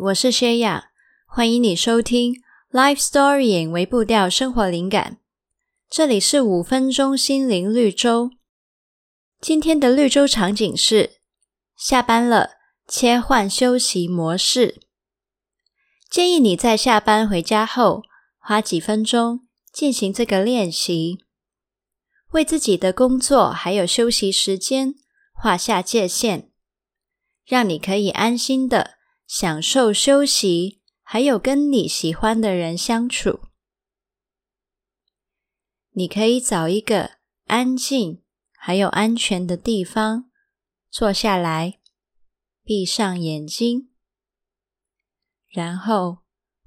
我是薛雅，欢迎你收听《Life Storying》微步调生活灵感。这里是五分钟心灵绿洲。今天的绿洲场景是下班了，切换休息模式。建议你在下班回家后，花几分钟进行这个练习，为自己的工作还有休息时间画下界限，让你可以安心的享受休息，还有跟你喜欢的人相处。你可以找一个安静还有安全的地方坐下来，闭上眼睛，然后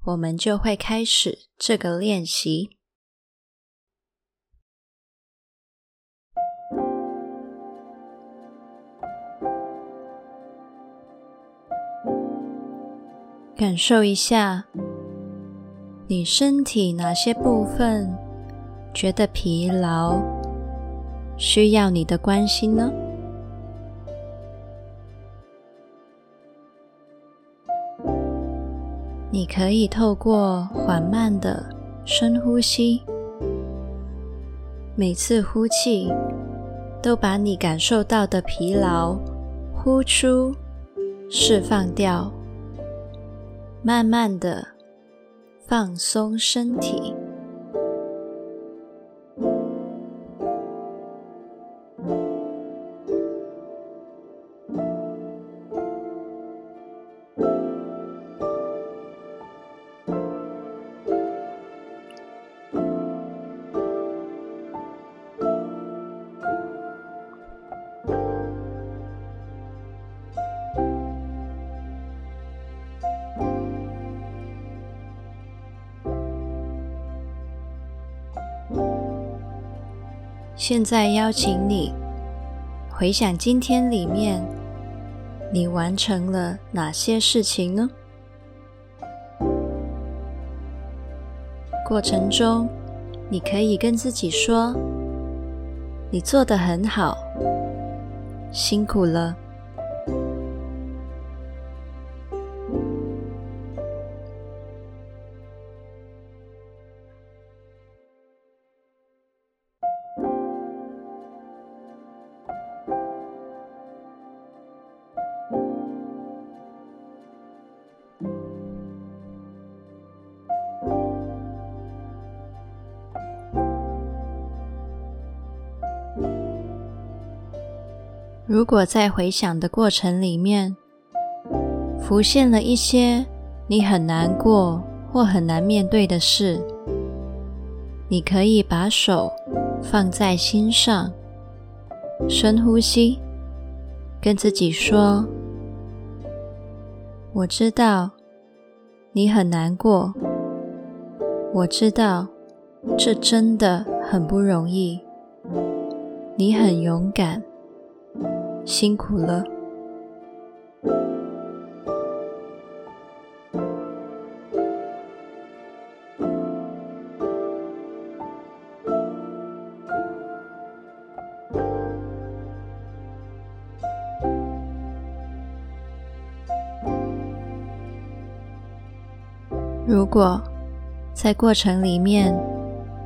我们就会开始这个练习。感受一下你身体哪些部分觉得疲劳，需要你的关心呢？你可以透过缓慢的深呼吸，每次呼气都把你感受到的疲劳呼出，释放掉，慢慢的放松身体。现在邀请你回想今天里面你完成了哪些事情呢？过程中你可以跟自己说：“你做得很好，辛苦了。”如果在回想的过程里面，浮现了一些你很难过或很难面对的事，你可以把手放在心上，深呼吸，跟自己说：“我知道你很难过，我知道这真的很不容易，你很勇敢。”辛苦了。如果在过程里面，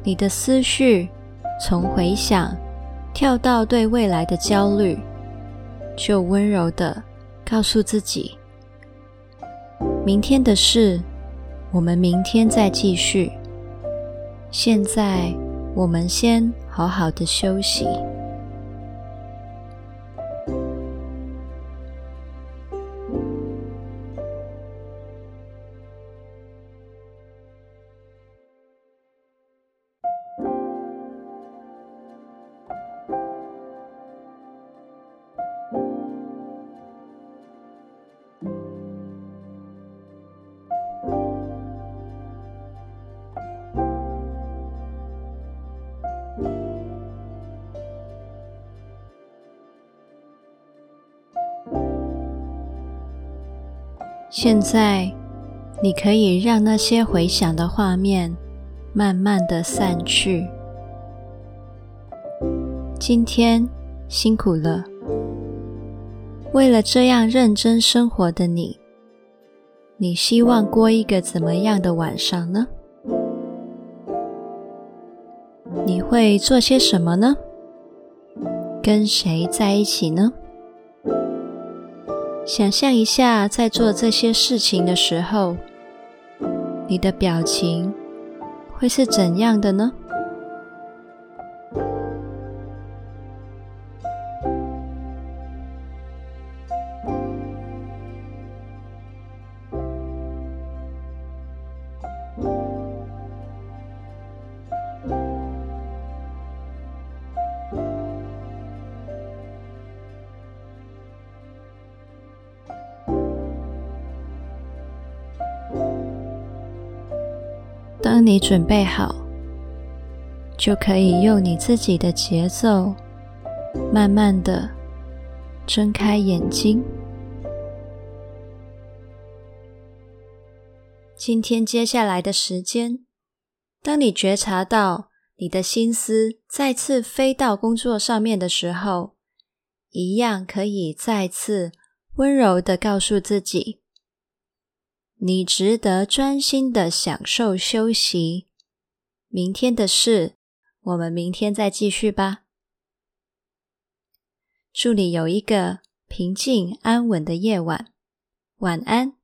你的思绪从回想跳到对未来的焦虑，就温柔的告诉自己：“明天的事，我们明天再继续。现在，我们先好好的休息。”现在，你可以让那些回想的画面慢慢的散去。今天辛苦了，为了这样认真生活的你，你希望过一个怎么样的晚上呢？你会做些什么呢？跟谁在一起呢？想象一下，在做这些事情的时候，你的表情会是怎样的呢？当你准备好，就可以用你自己的节奏，慢慢的睁开眼睛。今天接下来的时间，当你觉察到你的心思再次飞到工作上面的时候，一样可以再次温柔的告诉自己。你值得专心的享受休息。明天的事，我们明天再继续吧。祝你有一个平静安稳的夜晚。晚安。